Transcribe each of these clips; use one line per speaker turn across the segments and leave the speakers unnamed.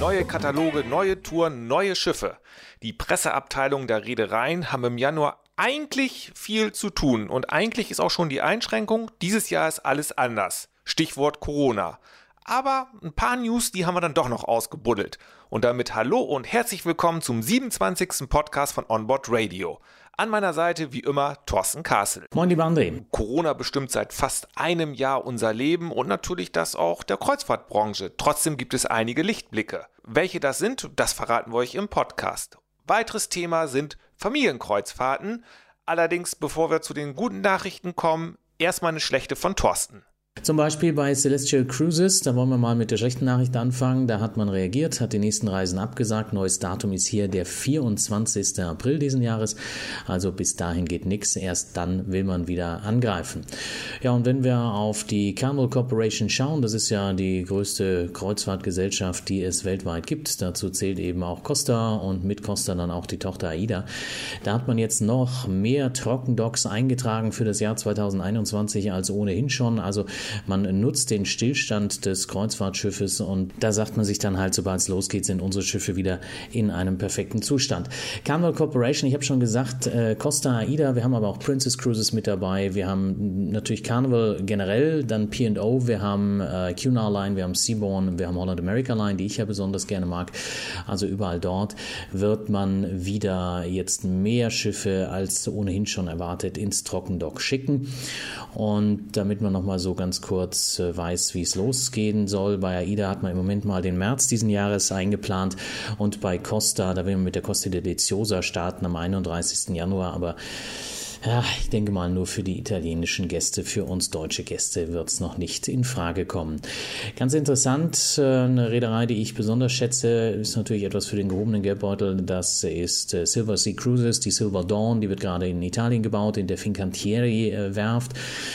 Neue Kataloge, neue Touren, neue Schiffe. Die Presseabteilung der Reedereien haben im Januar eigentlich viel zu tun und eigentlich ist auch schon die Einschränkung, dieses Jahr ist alles anders. Stichwort Corona. Aber ein paar News, die haben wir dann doch noch ausgebuddelt. Und damit hallo und herzlich willkommen zum 27. Podcast von Onboard Radio. An meiner Seite wie immer Thorsten Kassel.
Moin, lieber André.
Corona bestimmt seit fast einem Jahr unser Leben und natürlich das auch der Kreuzfahrtbranche. Trotzdem gibt es einige Lichtblicke. Welche das sind, das verraten wir euch im Podcast. Weiteres Thema sind Familienkreuzfahrten. Allerdings, bevor wir zu den guten Nachrichten kommen, erstmal eine schlechte von Thorsten.
Zum Beispiel bei Celestial Cruises, da wollen wir mal mit der schlechten Nachricht anfangen. Da hat man reagiert, hat die nächsten Reisen abgesagt. Neues Datum ist hier der 24. April diesen Jahres. Also bis dahin geht nichts. Erst dann will man wieder angreifen. Ja, und wenn wir auf die Carnival Corporation schauen, das ist ja die größte Kreuzfahrtgesellschaft, die es weltweit gibt. Dazu zählt eben auch Costa und mit Costa dann auch die Tochter AIDA. Da hat man jetzt noch mehr Trockendocks eingetragen für das Jahr 2021 als ohnehin schon. Also man nutzt den Stillstand des Kreuzfahrtschiffes und da sagt man sich dann halt, sobald es losgeht, sind unsere Schiffe wieder in einem perfekten Zustand. Carnival Corporation, ich habe schon gesagt, äh, Costa Aida, wir haben aber auch Princess Cruises mit dabei, wir haben natürlich Carnival generell, dann P&O, wir haben äh, Cunard Line, wir haben Seabourn, wir haben Holland America Line, die ich ja besonders gerne mag. Also überall dort wird man wieder jetzt mehr Schiffe als ohnehin schon erwartet ins Trockendock schicken. Und damit man nochmal so ganz kurz äh, weiß, wie es losgehen soll. Bei AIDA hat man im Moment mal den März diesen Jahres eingeplant und bei Costa, da will man mit der Costa Deliziosa starten am 31. Januar, aber ja, ich denke mal, nur für die italienischen Gäste, für uns deutsche Gäste wird es noch nicht in Frage kommen. Ganz interessant, äh, eine Reederei, die ich besonders schätze, ist natürlich etwas für den gehobenen Geldbeutel. Das ist äh, Silver Sea Cruises, die Silver Dawn, die wird gerade in Italien gebaut, in der Fincantieri äh, Werft.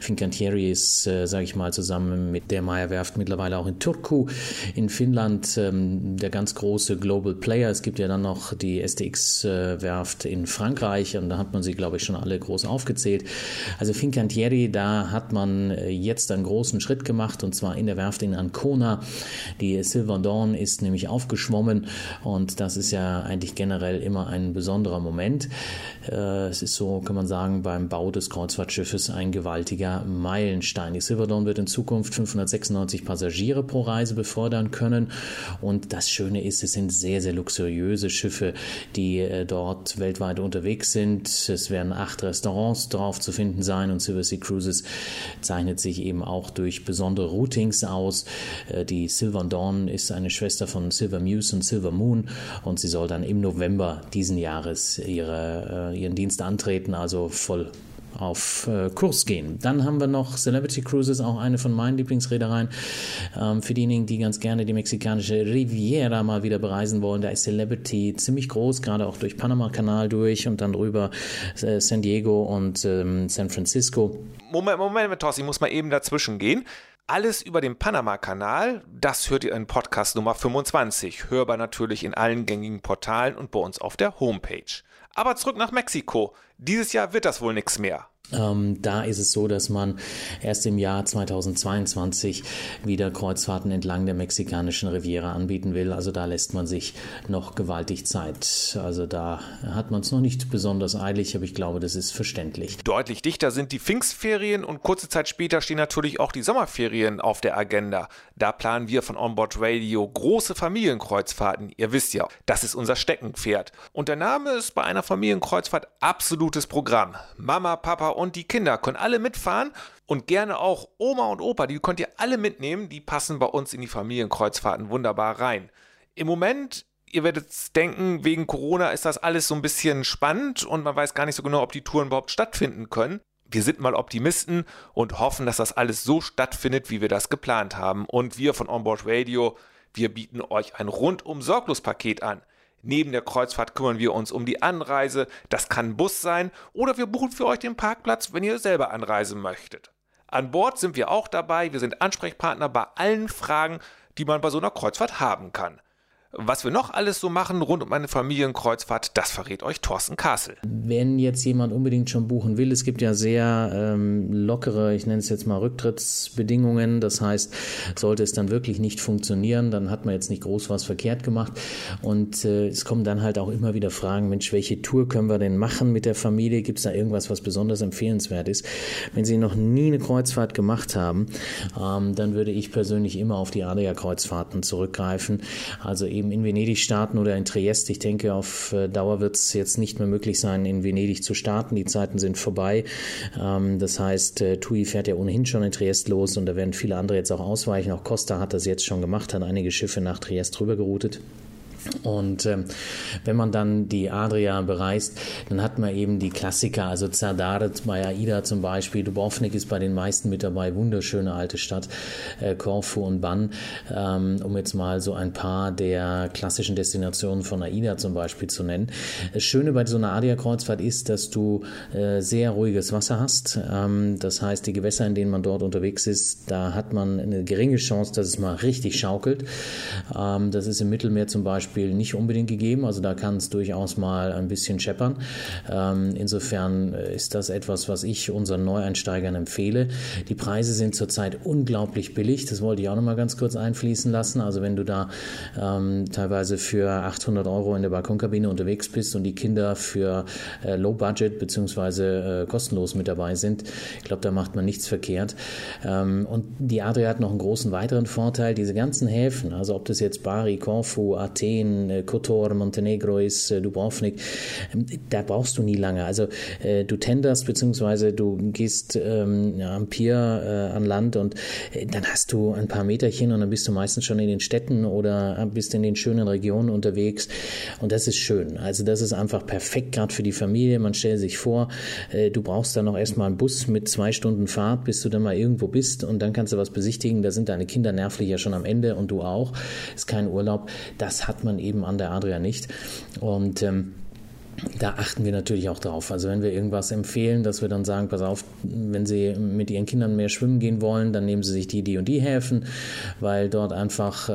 Fincantieri ist, sage ich mal, zusammen mit der Meyer Werft mittlerweile auch in Turku in Finnland ähm, der ganz große Global Player. Es gibt ja dann noch die STX Werft in Frankreich und da hat man sie, glaube ich, schon alle groß aufgezählt. Also Fincantieri, da hat man äh, jetzt einen großen Schritt gemacht und zwar in der Werft in Ancona. Die Silver Dawn ist nämlich aufgeschwommen und das ist ja eigentlich generell immer ein besonderer Moment. Äh, es ist so, kann man sagen, beim Bau des Kreuzfahrtschiffes ein gewaltiger Meilenstein. Die Silver Dawn wird in Zukunft 596 Passagiere pro Reise befördern können und das Schöne ist, es sind sehr, sehr luxuriöse Schiffe, die äh, dort weltweit unterwegs sind. Es werden acht Restaurants drauf zu finden sein und Silver Sea Cruises zeichnet sich eben auch durch besondere Routings aus. Äh, die Silver Dawn ist eine Schwester von Silver Muse und Silver Moon und sie soll dann im November diesen Jahres ihre, äh, ihren Dienst antreten, also voll auf äh, Kurs gehen. Dann haben wir noch Celebrity Cruises, auch eine von meinen Lieblingsreedereien. Ähm, für diejenigen, die ganz gerne die mexikanische Riviera mal wieder bereisen wollen, da ist Celebrity ziemlich groß, gerade auch durch Panama-Kanal durch und dann drüber äh, San Diego und ähm, San Francisco.
Moment, Moment, Thorsten, ich muss mal eben dazwischen gehen. Alles über den Panama-Kanal, das hört ihr in Podcast Nummer 25, hörbar natürlich in allen gängigen Portalen und bei uns auf der Homepage. Aber zurück nach Mexiko. Dieses Jahr wird das wohl nichts mehr.
Ähm, da ist es so, dass man erst im Jahr 2022 wieder Kreuzfahrten entlang der mexikanischen Riviera anbieten will. Also da lässt man sich noch gewaltig Zeit. Also da hat man es noch nicht besonders eilig, aber ich glaube, das ist verständlich.
Deutlich dichter sind die Pfingstferien und kurze Zeit später stehen natürlich auch die Sommerferien auf der Agenda. Da planen wir von Onboard Radio große Familienkreuzfahrten. Ihr wisst ja, das ist unser Steckenpferd. Und der Name ist bei einer Familienkreuzfahrt absolutes Programm. Mama, Papa und die Kinder können alle mitfahren und gerne auch Oma und Opa, die könnt ihr alle mitnehmen, die passen bei uns in die Familienkreuzfahrten wunderbar rein. Im Moment ihr werdet denken, wegen Corona ist das alles so ein bisschen spannend und man weiß gar nicht so genau, ob die Touren überhaupt stattfinden können. Wir sind mal Optimisten und hoffen, dass das alles so stattfindet, wie wir das geplant haben. Und wir von Onboard Radio, wir bieten euch ein rundum sorglos Paket an. Neben der Kreuzfahrt kümmern wir uns um die Anreise. Das kann Bus sein oder wir buchen für euch den Parkplatz, wenn ihr selber anreisen möchtet. An Bord sind wir auch dabei. Wir sind Ansprechpartner bei allen Fragen, die man bei so einer Kreuzfahrt haben kann. Was wir noch alles so machen rund um eine Familienkreuzfahrt, das verrät euch Thorsten Kassel.
Wenn jetzt jemand unbedingt schon buchen will, es gibt ja sehr ähm, lockere, ich nenne es jetzt mal Rücktrittsbedingungen. Das heißt, sollte es dann wirklich nicht funktionieren, dann hat man jetzt nicht groß was verkehrt gemacht. Und äh, es kommen dann halt auch immer wieder Fragen, Mensch, welche Tour können wir denn machen mit der Familie? Gibt es da irgendwas, was besonders empfehlenswert ist? Wenn Sie noch nie eine Kreuzfahrt gemacht haben, ähm, dann würde ich persönlich immer auf die Adria-Kreuzfahrten zurückgreifen. Also eben in Venedig starten oder in Triest. Ich denke, auf äh, Dauer wird es jetzt nicht mehr möglich sein, in Venedig zu starten. Die Zeiten sind vorbei. Ähm, das heißt, äh, TUI fährt ja ohnehin schon in Triest los und da werden viele andere jetzt auch ausweichen. Auch Costa hat das jetzt schon gemacht, hat einige Schiffe nach Triest rübergeroutet. Und ähm, wenn man dann die Adria bereist, dann hat man eben die Klassiker, also Zardaret bei Aida zum Beispiel, Dubrovnik ist bei den meisten mit dabei, wunderschöne alte Stadt, äh, Korfu und Bann, ähm, um jetzt mal so ein paar der klassischen Destinationen von Aida zum Beispiel zu nennen. Das Schöne bei so einer Adria-Kreuzfahrt ist, dass du äh, sehr ruhiges Wasser hast. Ähm, das heißt, die Gewässer, in denen man dort unterwegs ist, da hat man eine geringe Chance, dass es mal richtig schaukelt. Ähm, das ist im Mittelmeer zum Beispiel Beispiel nicht unbedingt gegeben. Also da kann es durchaus mal ein bisschen scheppern. Ähm, insofern äh, ist das etwas, was ich unseren Neueinsteigern empfehle. Die Preise sind zurzeit unglaublich billig. Das wollte ich auch noch mal ganz kurz einfließen lassen. Also wenn du da ähm, teilweise für 800 Euro in der Balkonkabine unterwegs bist und die Kinder für äh, Low Budget beziehungsweise äh, kostenlos mit dabei sind, ich glaube, da macht man nichts verkehrt. Ähm, und die Adria hat noch einen großen weiteren Vorteil. Diese ganzen Häfen, also ob das jetzt Bari, Corfu, Athen, Athen, äh, Kotor, Montenegro ist, äh, Dubrovnik, ähm, da brauchst du nie lange. Also äh, du tenderst beziehungsweise du gehst ähm, am Pier äh, an Land und dann hast du ein paar Meterchen und dann bist du meistens schon in den Städten oder bist in den schönen Regionen unterwegs und das ist schön. Also das ist einfach perfekt gerade für die Familie. Man stellt sich vor, äh, du brauchst dann noch erstmal einen Bus mit zwei Stunden Fahrt, bis du dann mal irgendwo bist und dann kannst du was besichtigen. Da sind deine Kinder nervlich ja schon am Ende und du auch. Ist kein Urlaub. Das hat man man eben an der Adria nicht. Und ähm, da achten wir natürlich auch drauf. Also wenn wir irgendwas empfehlen, dass wir dann sagen, pass auf, wenn Sie mit Ihren Kindern mehr schwimmen gehen wollen, dann nehmen Sie sich die, die und die Häfen, weil dort einfach äh,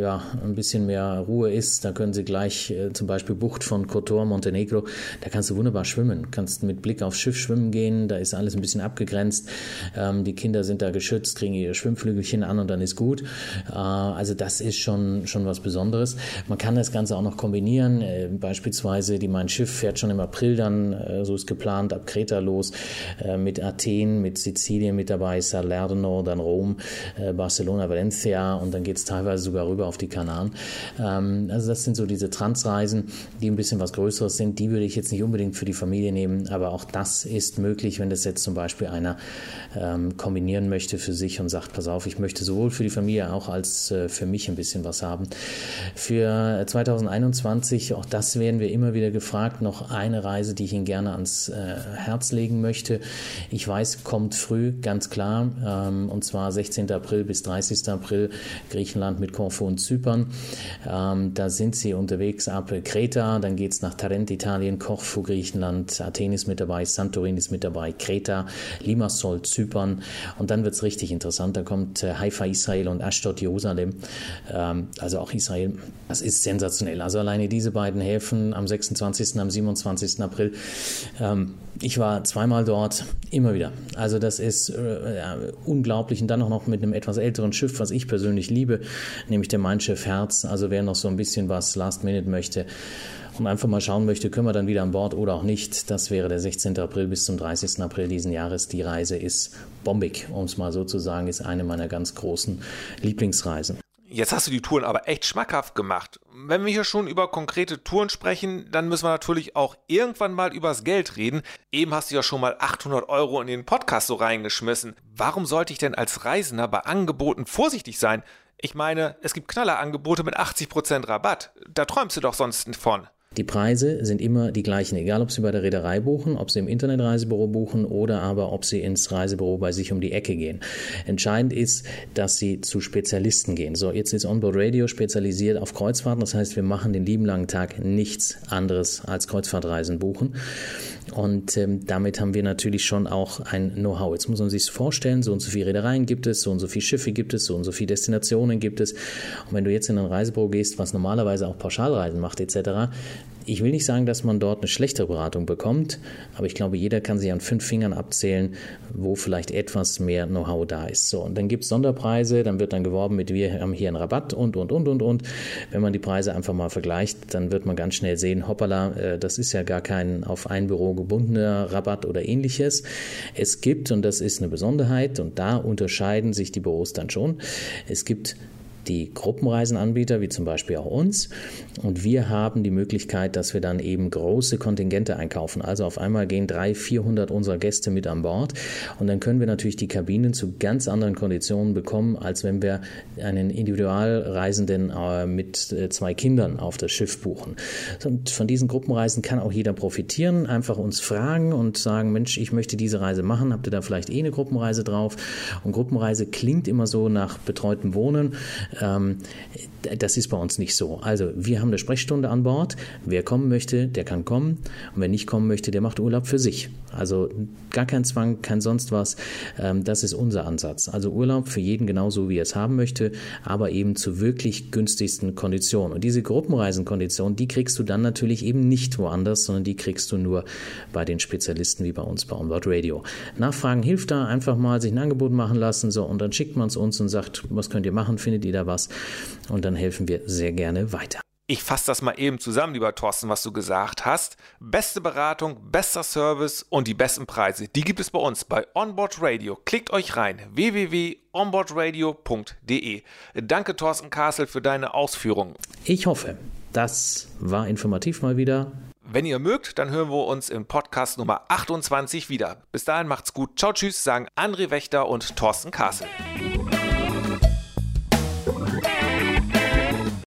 ja, ein bisschen mehr Ruhe ist. Da können Sie gleich äh, zum Beispiel Bucht von Kotor, Montenegro, da kannst du wunderbar schwimmen. Kannst mit Blick aufs Schiff schwimmen gehen, da ist alles ein bisschen abgegrenzt. Ähm, die Kinder sind da geschützt, kriegen ihre Schwimmflügelchen an und dann ist gut. Äh, also das ist schon, schon was Besonderes. Man kann das Ganze auch noch kombinieren, äh, beispielsweise die Mein Schiff Schiff fährt schon im April dann, äh, so ist geplant, ab Kreta los, äh, mit Athen, mit Sizilien mit dabei, Salerno, dann Rom, äh, Barcelona, Valencia und dann geht es teilweise sogar rüber auf die Kanaren. Ähm, also das sind so diese Transreisen, die ein bisschen was Größeres sind. Die würde ich jetzt nicht unbedingt für die Familie nehmen, aber auch das ist möglich, wenn das jetzt zum Beispiel einer ähm, kombinieren möchte für sich und sagt, pass auf, ich möchte sowohl für die Familie auch als für mich ein bisschen was haben. Für 2021, auch das werden wir immer wieder gefragt, Tag noch eine Reise, die ich Ihnen gerne ans äh, Herz legen möchte. Ich weiß, kommt früh, ganz klar, ähm, und zwar 16. April bis 30. April Griechenland mit Korfu und Zypern. Ähm, da sind Sie unterwegs ab Kreta, dann geht es nach Tarent, Italien, Korfu, Griechenland, Athen ist mit dabei, Santorin ist mit dabei, Kreta, Limassol, Zypern und dann wird es richtig interessant. Da kommt äh, Haifa, Israel und Ashdod, Jerusalem. Ähm, also auch Israel, das ist sensationell. Also alleine diese beiden Häfen am 26 am 27. April. Ähm, ich war zweimal dort, immer wieder. Also das ist äh, unglaublich und dann auch noch mit einem etwas älteren Schiff, was ich persönlich liebe, nämlich der Mein Schiff Herz. Also wer noch so ein bisschen was Last Minute möchte und einfach mal schauen möchte, können wir dann wieder an Bord oder auch nicht. Das wäre der 16. April bis zum 30. April diesen Jahres. Die Reise ist bombig, um es mal so zu sagen, ist eine meiner ganz großen Lieblingsreisen.
Jetzt hast du die Touren aber echt schmackhaft gemacht. Wenn wir hier schon über konkrete Touren sprechen, dann müssen wir natürlich auch irgendwann mal übers Geld reden. Eben hast du ja schon mal 800 Euro in den Podcast so reingeschmissen. Warum sollte ich denn als Reisender bei Angeboten vorsichtig sein? Ich meine, es gibt Knallerangebote mit 80% Rabatt. Da träumst du doch sonst von.
Die Preise sind immer die gleichen, egal ob Sie bei der Reederei buchen, ob Sie im Internetreisebüro buchen oder aber ob Sie ins Reisebüro bei sich um die Ecke gehen. Entscheidend ist, dass Sie zu Spezialisten gehen. So, jetzt ist Onboard Radio spezialisiert auf Kreuzfahrten, das heißt, wir machen den lieben langen Tag nichts anderes als Kreuzfahrtreisen buchen. Und ähm, damit haben wir natürlich schon auch ein Know-how. Jetzt muss man sich vorstellen, so und so viele Reedereien gibt es, so und so viele Schiffe gibt es, so und so viele Destinationen gibt es. Und wenn du jetzt in ein Reisebüro gehst, was normalerweise auch Pauschalreisen macht etc., ich will nicht sagen, dass man dort eine schlechtere Beratung bekommt, aber ich glaube, jeder kann sich an fünf Fingern abzählen, wo vielleicht etwas mehr Know-how da ist. So, und dann gibt es Sonderpreise, dann wird dann geworben mit, wir haben hier einen Rabatt und, und, und, und, und. Wenn man die Preise einfach mal vergleicht, dann wird man ganz schnell sehen, hoppala, äh, das ist ja gar kein auf ein Büro gebundener Rabatt oder ähnliches. Es gibt, und das ist eine Besonderheit, und da unterscheiden sich die Büros dann schon, es gibt die Gruppenreisenanbieter, wie zum Beispiel auch uns. Und wir haben die Möglichkeit, dass wir dann eben große Kontingente einkaufen. Also auf einmal gehen 300, 400 unserer Gäste mit an Bord. Und dann können wir natürlich die Kabinen zu ganz anderen Konditionen bekommen, als wenn wir einen Individualreisenden äh, mit äh, zwei Kindern auf das Schiff buchen. Und von diesen Gruppenreisen kann auch jeder profitieren. Einfach uns fragen und sagen, Mensch, ich möchte diese Reise machen. Habt ihr da vielleicht eh eine Gruppenreise drauf? Und Gruppenreise klingt immer so nach betreutem Wohnen. Ähm, das ist bei uns nicht so. Also wir haben eine Sprechstunde an Bord. Wer kommen möchte, der kann kommen. Und wer nicht kommen möchte, der macht Urlaub für sich. Also gar kein Zwang, kein sonst was. Ähm, das ist unser Ansatz. Also Urlaub für jeden genauso, wie er es haben möchte, aber eben zu wirklich günstigsten Konditionen. Und diese Gruppenreisenkonditionen, die kriegst du dann natürlich eben nicht woanders, sondern die kriegst du nur bei den Spezialisten wie bei uns bei Onboard Radio. Nachfragen hilft da, einfach mal sich ein Angebot machen lassen, so und dann schickt man es uns und sagt, was könnt ihr machen, findet ihr da was? Und dann helfen wir sehr gerne weiter.
Ich fasse das mal eben zusammen, lieber Thorsten, was du gesagt hast. Beste Beratung, bester Service und die besten Preise, die gibt es bei uns bei Onboard Radio. Klickt euch rein www.onboardradio.de. Danke Thorsten Kassel für deine Ausführungen.
Ich hoffe, das war informativ mal wieder.
Wenn ihr mögt, dann hören wir uns im Podcast Nummer 28 wieder. Bis dahin macht's gut. Ciao, tschüss, sagen André Wächter und Thorsten Kassel.